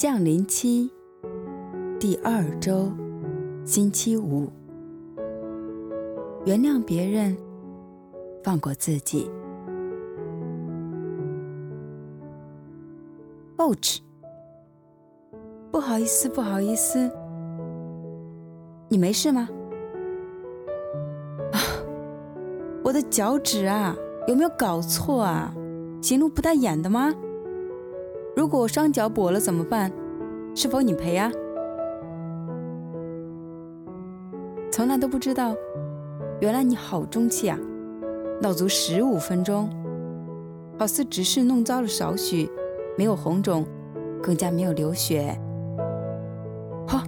降临期第二周，星期五。原谅别人，放过自己。Ouch！不好意思，不好意思，你没事吗？啊，我的脚趾啊，有没有搞错啊？行路不带眼的吗？如果我双脚跛了怎么办？是否你赔啊？从来都不知道，原来你好中气啊！闹足十五分钟，好似只是弄脏了少许，没有红肿，更加没有流血。哈，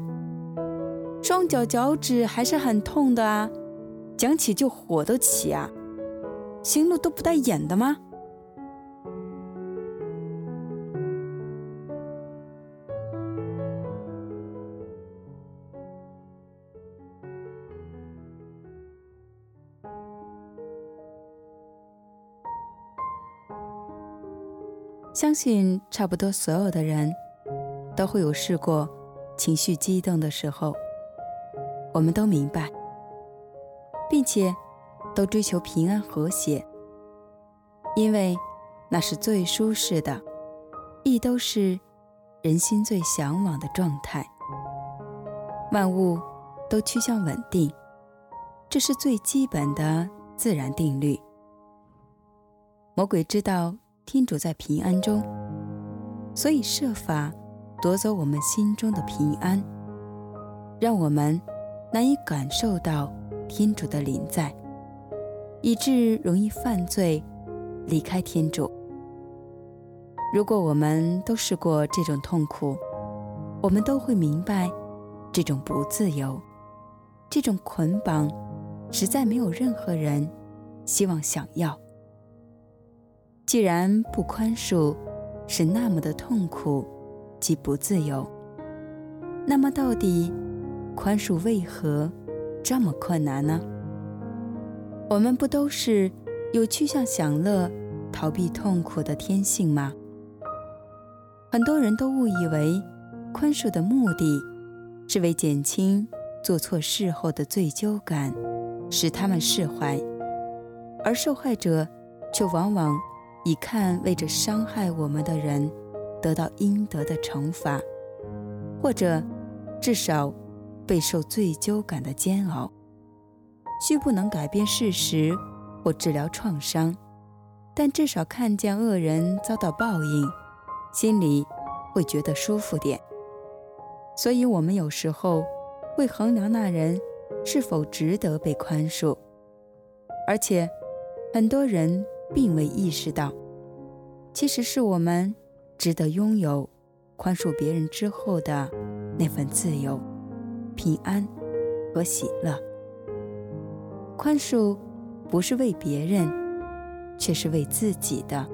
双脚脚趾还是很痛的啊！讲起就火都起啊！行路都不带眼的吗？相信差不多所有的人都会有试过情绪激动的时候，我们都明白，并且都追求平安和谐，因为那是最舒适的，亦都是人心最向往的状态。万物都趋向稳定，这是最基本的自然定律。魔鬼知道。天主在平安中，所以设法夺走我们心中的平安，让我们难以感受到天主的临在，以致容易犯罪，离开天主。如果我们都试过这种痛苦，我们都会明白，这种不自由，这种捆绑，实在没有任何人希望想要。既然不宽恕是那么的痛苦及不自由，那么到底宽恕为何这么困难呢？我们不都是有趋向享乐、逃避痛苦的天性吗？很多人都误以为宽恕的目的是为减轻做错事后的罪疚感，使他们释怀，而受害者却往往。以看为着伤害我们的人得到应得的惩罚，或者至少备受罪疚感的煎熬，虽不能改变事实或治疗创伤，但至少看见恶人遭到报应，心里会觉得舒服点。所以，我们有时候会衡量那人是否值得被宽恕，而且很多人。并未意识到，其实是我们值得拥有宽恕别人之后的那份自由、平安和喜乐。宽恕不是为别人，却是为自己的。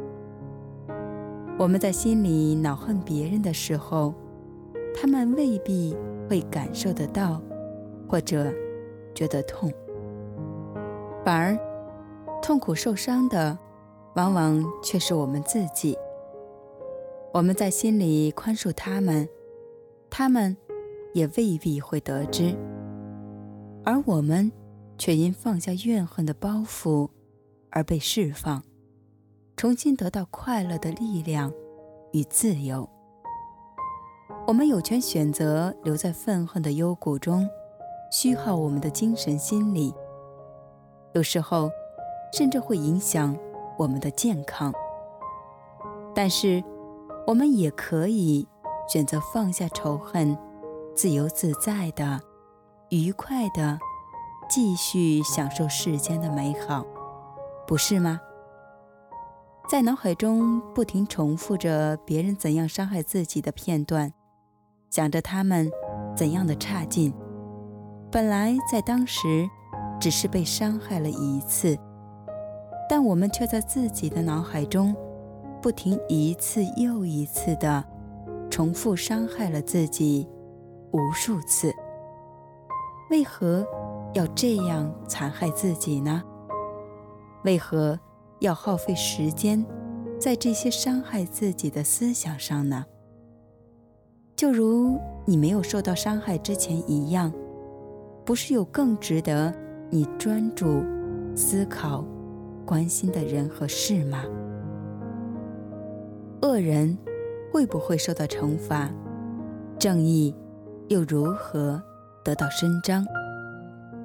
我们在心里恼恨别人的时候，他们未必会感受得到，或者觉得痛，反而痛苦受伤的。往往却是我们自己。我们在心里宽恕他们，他们也未必会得知，而我们却因放下怨恨的包袱而被释放，重新得到快乐的力量与自由。我们有权选择留在愤恨的幽谷中，虚耗我们的精神心理，有时候甚至会影响。我们的健康，但是我们也可以选择放下仇恨，自由自在的、愉快的继续享受世间的美好，不是吗？在脑海中不停重复着别人怎样伤害自己的片段，想着他们怎样的差劲，本来在当时只是被伤害了一次。但我们却在自己的脑海中，不停一次又一次地重复伤害了自己无数次。为何要这样残害自己呢？为何要耗费时间在这些伤害自己的思想上呢？就如你没有受到伤害之前一样，不是有更值得你专注思考、关心的人和事吗？恶人会不会受到惩罚？正义又如何得到伸张？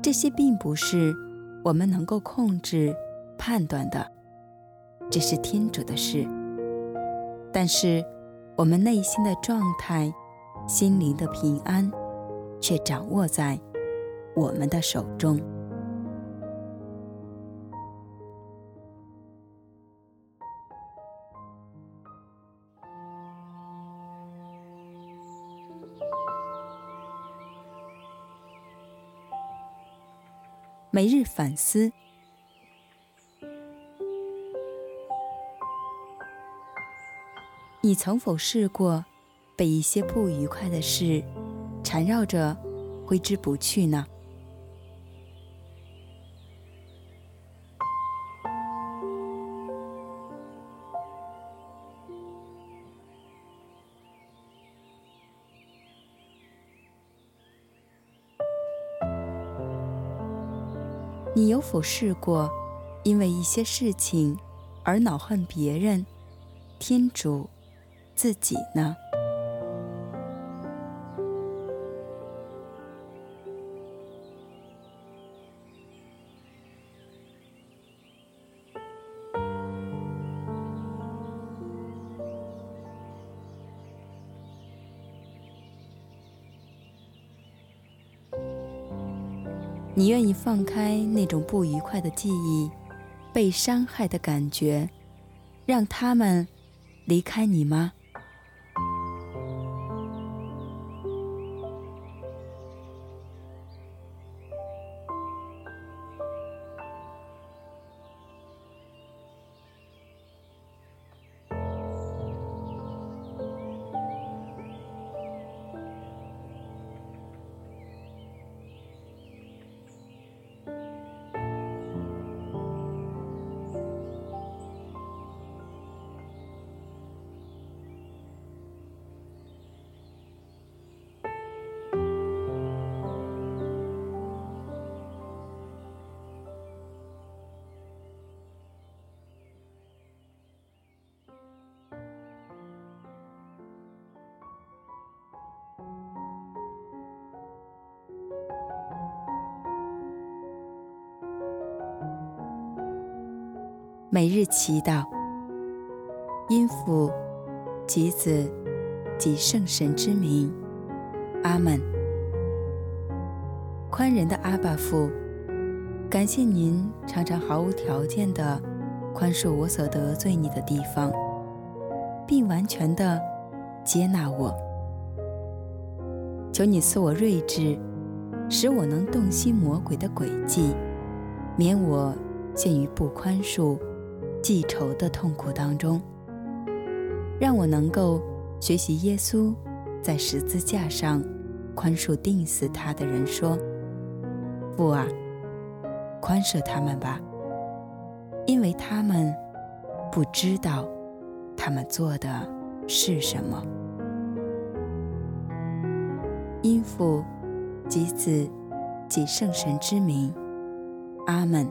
这些并不是我们能够控制、判断的，这是天主的事。但是，我们内心的状态、心灵的平安，却掌握在我们的手中。每日反思。你曾否试过被一些不愉快的事缠绕着挥之不去呢？你有否试过因为一些事情而恼恨别人、天主？自己呢？你愿意放开那种不愉快的记忆、被伤害的感觉，让他们离开你吗？每日祈祷，因父及子及圣神之名，阿门。宽仁的阿爸父，感谢您常常毫无条件地宽恕我所得罪你的地方，并完全地接纳我。求你赐我睿智，使我能洞悉魔鬼的诡计，免我陷于不宽恕。记仇的痛苦当中，让我能够学习耶稣在十字架上宽恕钉死他的人说：“父啊，宽赦他们吧，因为他们不知道他们做的是什么。”因父及子及圣神之名，阿门。